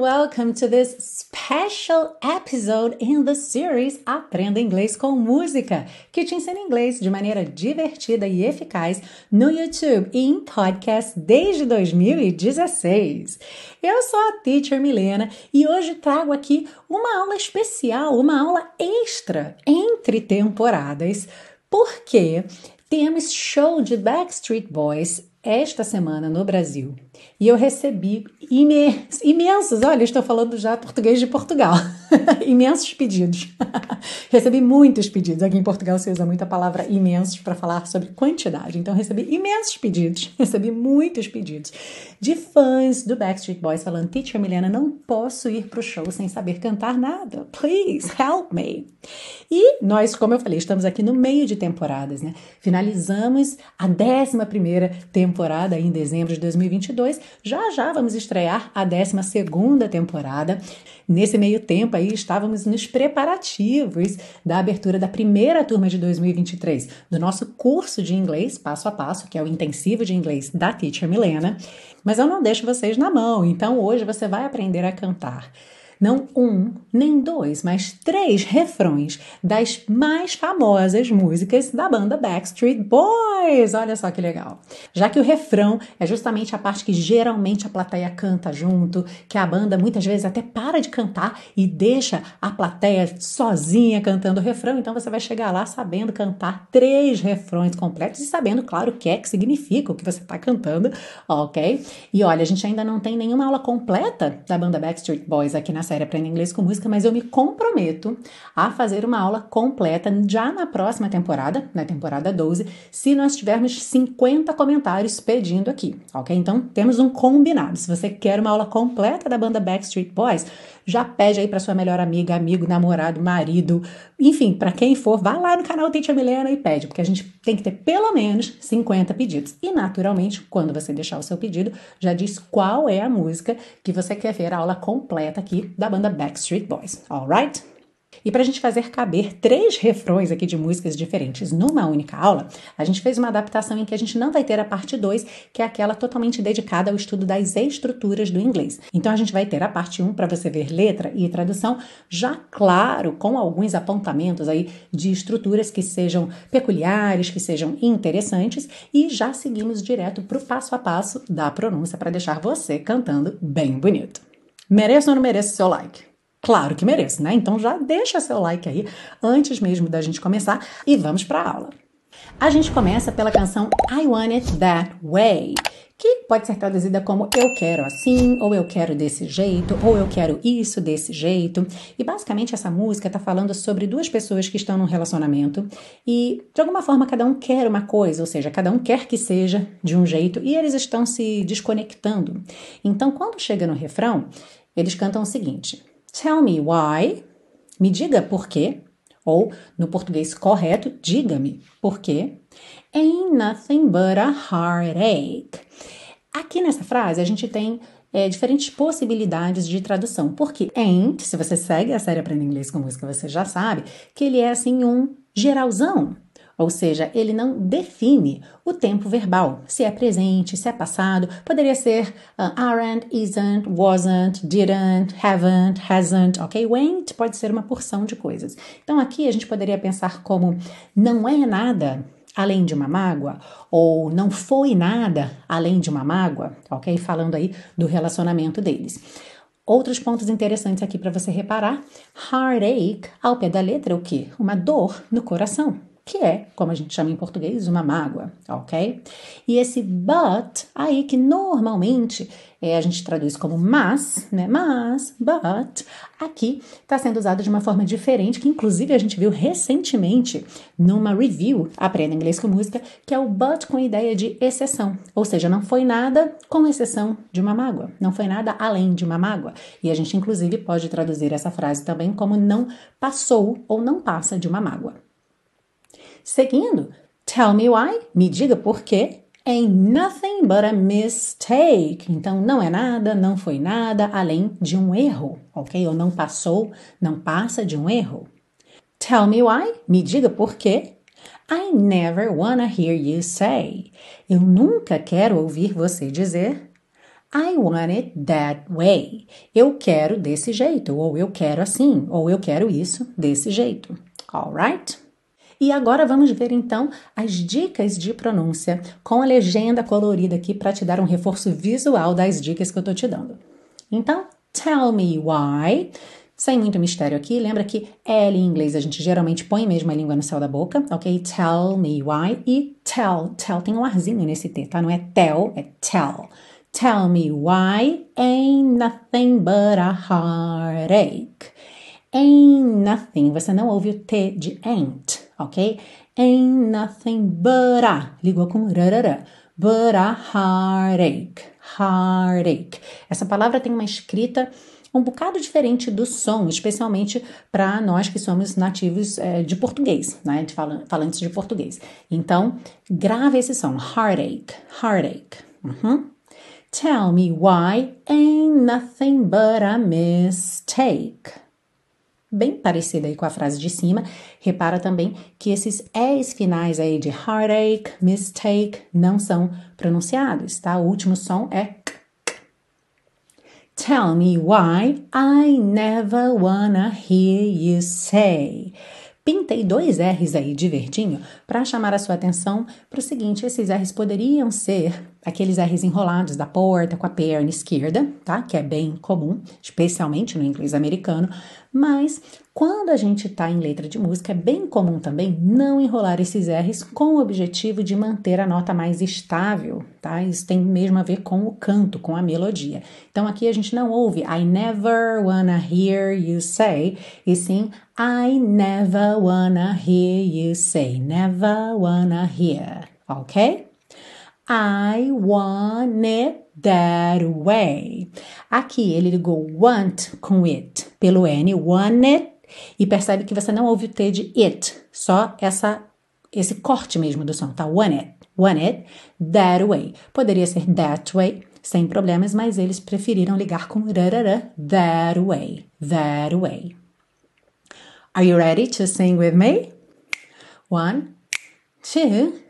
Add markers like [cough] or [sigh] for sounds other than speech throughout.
welcome to this special episode in the series Aprenda Inglês com Música, que te ensina inglês de maneira divertida e eficaz no YouTube e em podcast desde 2016. Eu sou a Teacher Milena e hoje trago aqui uma aula especial, uma aula extra entre temporadas, porque temos show de Backstreet Boys esta semana no Brasil e eu recebi imensos, olha, estou falando já português de Portugal, [laughs] imensos pedidos. [laughs] recebi muitos pedidos. Aqui em Portugal se usa muito a palavra imensos para falar sobre quantidade. Então recebi imensos pedidos, [laughs] recebi muitos pedidos de fãs do Backstreet Boys falando: Teacher Milena, não posso ir para o show sem saber cantar nada. Please help me. E nós, como eu falei, estamos aqui no meio de temporadas, né? Finalizamos a 11 primeira temporada em dezembro de 2022. Já já vamos estrear a 12 segunda temporada. Nesse meio tempo aí estávamos nos preparativos da abertura da primeira turma de 2023 do nosso curso de inglês passo a passo, que é o intensivo de inglês da Teacher Milena. Mas eu não deixo vocês na mão, então hoje você vai aprender a cantar não um, nem dois, mas três refrões das mais famosas músicas da banda Backstreet Boys. Olha só que legal. Já que o refrão é justamente a parte que geralmente a plateia canta junto, que a banda muitas vezes até para de cantar e deixa a plateia sozinha cantando o refrão, então você vai chegar lá sabendo cantar três refrões completos e sabendo, claro, o que é que significa o que você está cantando, ok? E olha, a gente ainda não tem nenhuma aula completa da banda Backstreet Boys aqui na série Aprenda Inglês com Música, mas eu me comprometo a fazer uma aula completa já na próxima temporada, na temporada 12, se nós tivermos 50 comentários pedindo aqui, ok? Então temos um combinado. Se você quer uma aula completa da banda Backstreet Boys, já pede aí para sua melhor amiga, amigo, namorado, marido, enfim, para quem for, vá lá no canal Tente a Milena e pede, porque a gente tem que ter pelo menos 50 pedidos. E naturalmente, quando você deixar o seu pedido, já diz qual é a música que você quer ver a aula completa aqui da banda Backstreet Boys, alright? E para a gente fazer caber três refrões aqui de músicas diferentes numa única aula, a gente fez uma adaptação em que a gente não vai ter a parte 2, que é aquela totalmente dedicada ao estudo das estruturas do inglês. Então a gente vai ter a parte 1 um para você ver letra e tradução, já claro, com alguns apontamentos aí de estruturas que sejam peculiares, que sejam interessantes, e já seguimos direto para o passo a passo da pronúncia para deixar você cantando bem bonito. Mereço ou não mereço seu like? Claro que mereço, né? Então já deixa seu like aí antes mesmo da gente começar e vamos para a aula. A gente começa pela canção I Want It That Way, que pode ser traduzida como eu quero assim, ou eu quero desse jeito, ou eu quero isso desse jeito. E basicamente essa música está falando sobre duas pessoas que estão num relacionamento e de alguma forma cada um quer uma coisa, ou seja, cada um quer que seja de um jeito e eles estão se desconectando. Então quando chega no refrão, eles cantam o seguinte: Tell me why. Me diga por quê. Ou, no português correto, diga-me por quê. Ain't nothing but a heartache. Aqui nessa frase a gente tem é, diferentes possibilidades de tradução. Porque ain't, se você segue a série Aprenda Inglês com Música, você já sabe que ele é assim um geralzão. Ou seja, ele não define o tempo verbal, se é presente, se é passado. Poderia ser uh, aren't, isn't, wasn't, didn't, haven't, hasn't, ok? Went pode ser uma porção de coisas. Então aqui a gente poderia pensar como não é nada além de uma mágoa ou não foi nada além de uma mágoa, ok? Falando aí do relacionamento deles. Outros pontos interessantes aqui para você reparar: heartache, ao pé da letra, o que? Uma dor no coração que é, como a gente chama em português, uma mágoa, ok? E esse but, aí que normalmente é, a gente traduz como mas, né? Mas, but, aqui está sendo usado de uma forma diferente, que inclusive a gente viu recentemente numa review Aprenda Inglês com Música, que é o but com ideia de exceção. Ou seja, não foi nada com exceção de uma mágoa, não foi nada além de uma mágoa. E a gente, inclusive, pode traduzir essa frase também como não passou ou não passa de uma mágoa. Seguindo, tell me why, me diga por quê. Ain't nothing but a mistake. Então, não é nada, não foi nada além de um erro, ok? Ou não passou, não passa de um erro. Tell me why, me diga por quê. I never wanna hear you say. Eu nunca quero ouvir você dizer. I want it that way. Eu quero desse jeito, ou eu quero assim, ou eu quero isso desse jeito. Alright? E agora vamos ver então as dicas de pronúncia com a legenda colorida aqui para te dar um reforço visual das dicas que eu tô te dando. Então, tell me why. Sem muito mistério aqui, lembra que L em inglês a gente geralmente põe mesmo a língua no céu da boca, ok? Tell me why. E tell, tell tem um arzinho nesse T, tá? Não é tell, é tell. Tell me why ain't nothing but a heartache. Ain't nothing, você não ouve o T de ain't, ok? Ain't nothing but a, ligou com rarara, but a heartache, heartache. Essa palavra tem uma escrita um bocado diferente do som, especialmente para nós que somos nativos é, de português, né, de fal falantes de português. Então, grave esse som, heartache, heartache. Uhum. Tell me why ain't nothing but a mistake. Bem parecida aí com a frase de cima. Repara também que esses S finais aí de heartache, mistake não são pronunciados, tá? O último som é Tell me why I never wanna hear you say. Pintei dois R's aí de verdinho para chamar a sua atenção para o seguinte: esses R's poderiam ser aqueles R's enrolados da porta com a perna esquerda, tá? Que é bem comum, especialmente no inglês americano, mas quando a gente está em letra de música, é bem comum também não enrolar esses R's com o objetivo de manter a nota mais estável, tá? Isso tem mesmo a ver com o canto, com a melodia. Então aqui a gente não ouve I never wanna hear you say, e sim I never wanna hear you say, never wanna hear, ok? I want it that way. Aqui ele ligou want com it pelo N, want it, e percebe que você não ouve o T de it, só essa esse corte mesmo do som, tá? Want it, want it that way. Poderia ser that way, sem problemas, mas eles preferiram ligar com rarara, that way, that way. Are you ready to sing with me? One, two,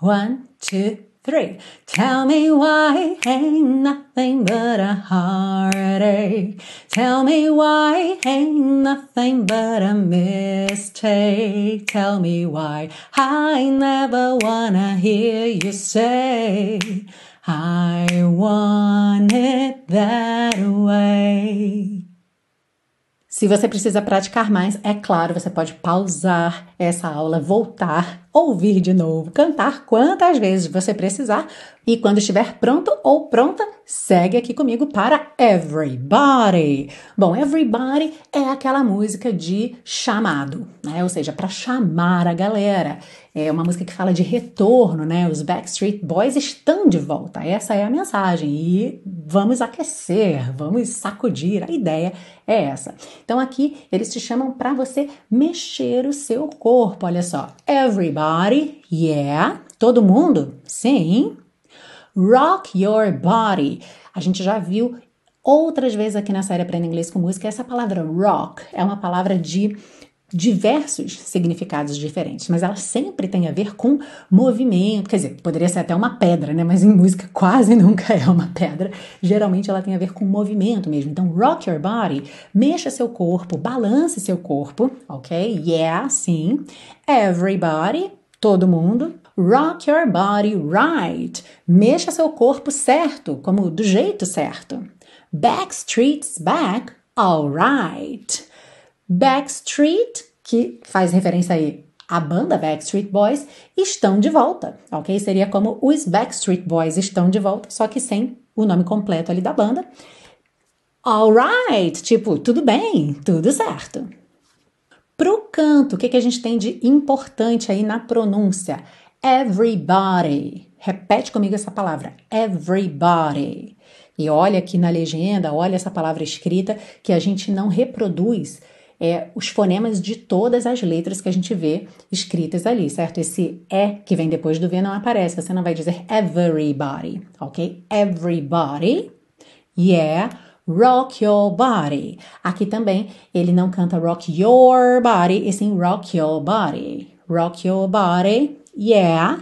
one, two, three. Tell me why ain't nothing but a heartache. Tell me why ain't nothing but a mistake. Tell me why I never wanna hear you say I want it that way. Se você precisa praticar mais, é claro, você pode pausar essa aula, voltar, ouvir de novo, cantar quantas vezes você precisar e quando estiver pronto ou pronta, segue aqui comigo para Everybody. Bom, Everybody é aquela música de chamado, né? Ou seja, para chamar a galera. É uma música que fala de retorno, né? Os Backstreet Boys estão de volta. Essa é a mensagem. E vamos aquecer, vamos sacudir. A ideia é essa. Então aqui eles te chamam para você mexer o seu corpo. Olha só. Everybody, yeah. Todo mundo? Sim. Rock your body. A gente já viu outras vezes aqui na série Aprenda Inglês com Música essa palavra rock é uma palavra de diversos significados diferentes, mas ela sempre tem a ver com movimento, quer dizer, poderia ser até uma pedra, né? Mas em música [laughs] quase nunca é uma pedra. Geralmente ela tem a ver com movimento mesmo. Então, rock your body, mexa seu corpo, balance seu corpo, ok? Yeah, sim. Everybody, todo mundo. Rock your body right. Mexa seu corpo certo, como do jeito certo. Backstreet's back, alright. Backstreet, que faz referência aí à banda Backstreet Boys, estão de volta, ok? Seria como os Backstreet Boys estão de volta, só que sem o nome completo ali da banda. Alright, tipo, tudo bem, tudo certo. Pro canto, o que, que a gente tem de importante aí na pronúncia? Everybody. Repete comigo essa palavra. Everybody. E olha aqui na legenda, olha essa palavra escrita que a gente não reproduz é, os fonemas de todas as letras que a gente vê escritas ali, certo? Esse E que vem depois do V não aparece, você não vai dizer everybody, ok? Everybody, yeah, rock your body. Aqui também ele não canta rock your body, e sim rock your body. Rock your body, Yeah,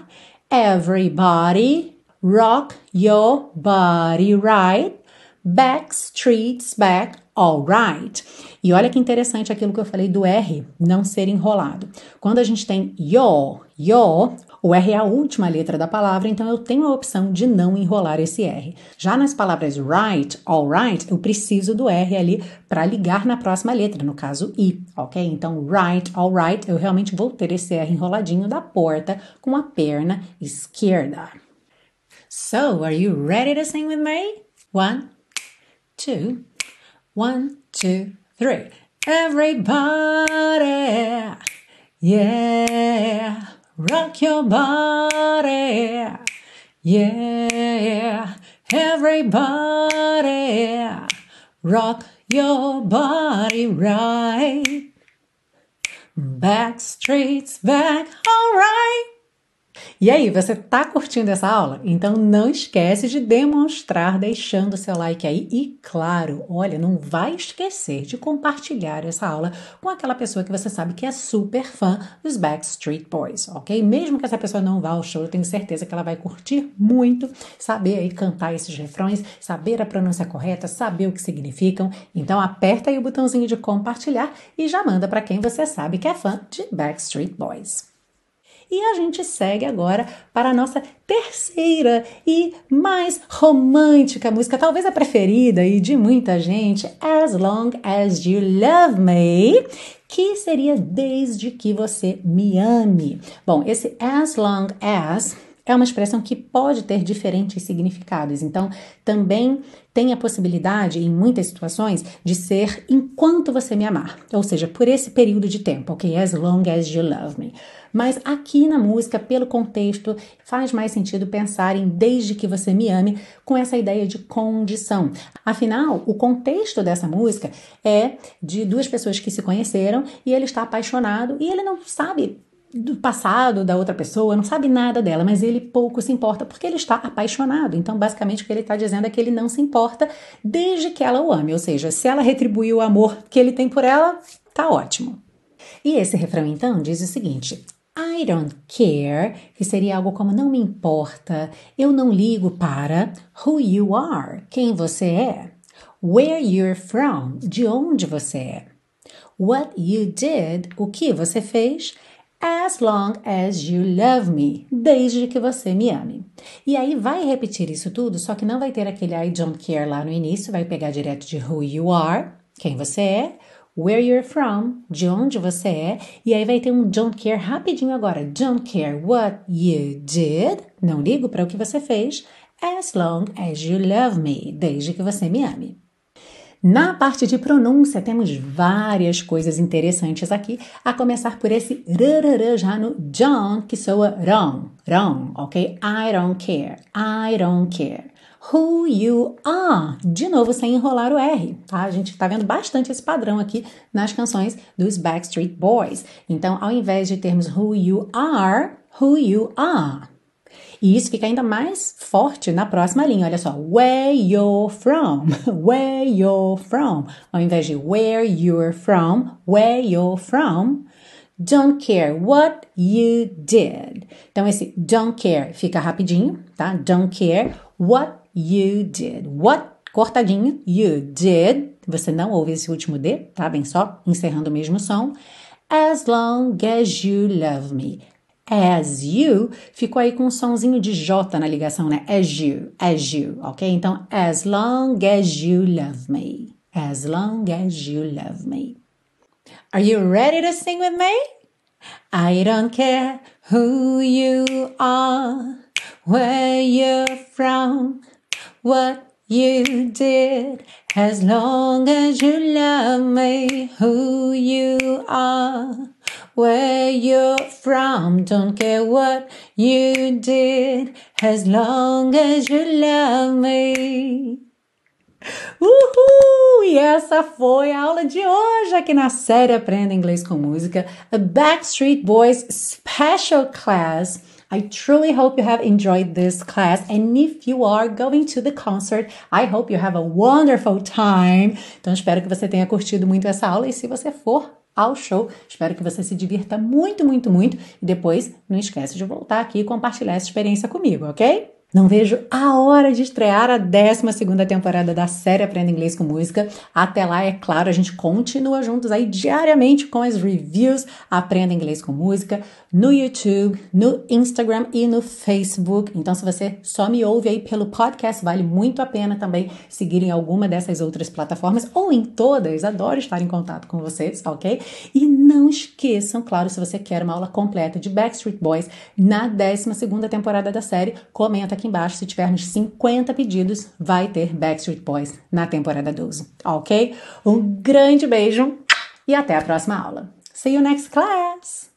everybody rock your body right, back streets back, alright. E olha que interessante aquilo que eu falei do R não ser enrolado. Quando a gente tem your, your, o R é a última letra da palavra, então eu tenho a opção de não enrolar esse R. Já nas palavras right, alright, eu preciso do R ali para ligar na próxima letra, no caso I, ok? Então, right, alright, eu realmente vou ter esse R enroladinho da porta com a perna esquerda. So, are you ready to sing with me? One, two, one, two, three. Everybody, yeah. Rock your body. Yeah, everybody. Rock your body right. Back streets back, alright. E aí, você tá curtindo essa aula? Então não esquece de demonstrar deixando seu like aí e claro, olha, não vai esquecer de compartilhar essa aula com aquela pessoa que você sabe que é super fã dos Backstreet Boys, ok? Mesmo que essa pessoa não vá ao show, eu tenho certeza que ela vai curtir muito saber aí cantar esses refrões, saber a pronúncia correta, saber o que significam. Então aperta aí o botãozinho de compartilhar e já manda para quem você sabe que é fã de Backstreet Boys. E a gente segue agora para a nossa terceira e mais romântica música, talvez a preferida e de muita gente, As Long As You Love Me, que seria Desde que Você Me Ame. Bom, esse As Long As é uma expressão que pode ter diferentes significados. Então, também tem a possibilidade, em muitas situações, de ser enquanto você me amar, ou seja, por esse período de tempo, ok? As long as you love me. Mas aqui na música, pelo contexto, faz mais sentido pensar em desde que você me ame com essa ideia de condição. Afinal, o contexto dessa música é de duas pessoas que se conheceram e ele está apaixonado e ele não sabe do passado da outra pessoa, não sabe nada dela, mas ele pouco se importa porque ele está apaixonado. Então, basicamente, o que ele está dizendo é que ele não se importa desde que ela o ame. Ou seja, se ela retribuir o amor que ele tem por ela, tá ótimo. E esse refrão, então, diz o seguinte: I don't care, que seria algo como não me importa, eu não ligo para who you are, quem você é, where you're from, de onde você é, what you did, o que você fez, as long as you love me, desde que você me ame. E aí vai repetir isso tudo, só que não vai ter aquele I don't care lá no início, vai pegar direto de who you are, quem você é, where you're from, de onde você é, e aí vai ter um don't care rapidinho agora. Don't care what you did, não ligo para o que você fez, as long as you love me, desde que você me ame. Na parte de pronúncia, temos várias coisas interessantes aqui, a começar por esse rararã já no John, que soa wrong, wrong, ok? I don't care, I don't care who you are. De novo, sem enrolar o R, tá? A gente tá vendo bastante esse padrão aqui nas canções dos Backstreet Boys. Então, ao invés de termos who you are, who you are. E isso fica ainda mais forte na próxima linha. Olha só. Where you're from. [laughs] Where you're from. Ao invés de where you're from, where you're from. Don't care what you did. Então, esse don't care fica rapidinho, tá? Don't care what you did. What? Cortadinho. You did. Você não ouve esse último D, tá? Bem só, encerrando o mesmo som. As long as you love me. As you ficou aí com um sonzinho de J na ligação, né? As you, as you, ok? Então, as long as you love me. As long as you love me. Are you ready to sing with me? I don't care who you are, where you're from, what you did. As long as you love me, who you are, where you're from, don't care what you did. As long as you love me. Uhul! E essa foi a aula de hoje aqui na série Aprenda Inglês com Música, a Backstreet Boys Special Class. I truly hope you have enjoyed this class. And if you are going to the concert, I hope you have a wonderful time. Então, espero que você tenha curtido muito essa aula. E se você for ao show, espero que você se divirta muito, muito, muito. E depois, não esquece de voltar aqui e compartilhar essa experiência comigo, ok? Não vejo a hora de estrear a 12 temporada da série Aprenda Inglês com Música. Até lá, é claro, a gente continua juntos aí diariamente com as reviews Aprenda Inglês com Música no YouTube, no Instagram e no Facebook. Então, se você só me ouve aí pelo podcast, vale muito a pena também seguir em alguma dessas outras plataformas ou em todas. Adoro estar em contato com vocês, ok? E não esqueçam, claro, se você quer uma aula completa de Backstreet Boys na 12 temporada da série, comenta aqui embaixo. Se tivermos 50 pedidos, vai ter Backstreet Boys na temporada 12, ok? Um grande beijo e até a próxima aula. See you next class!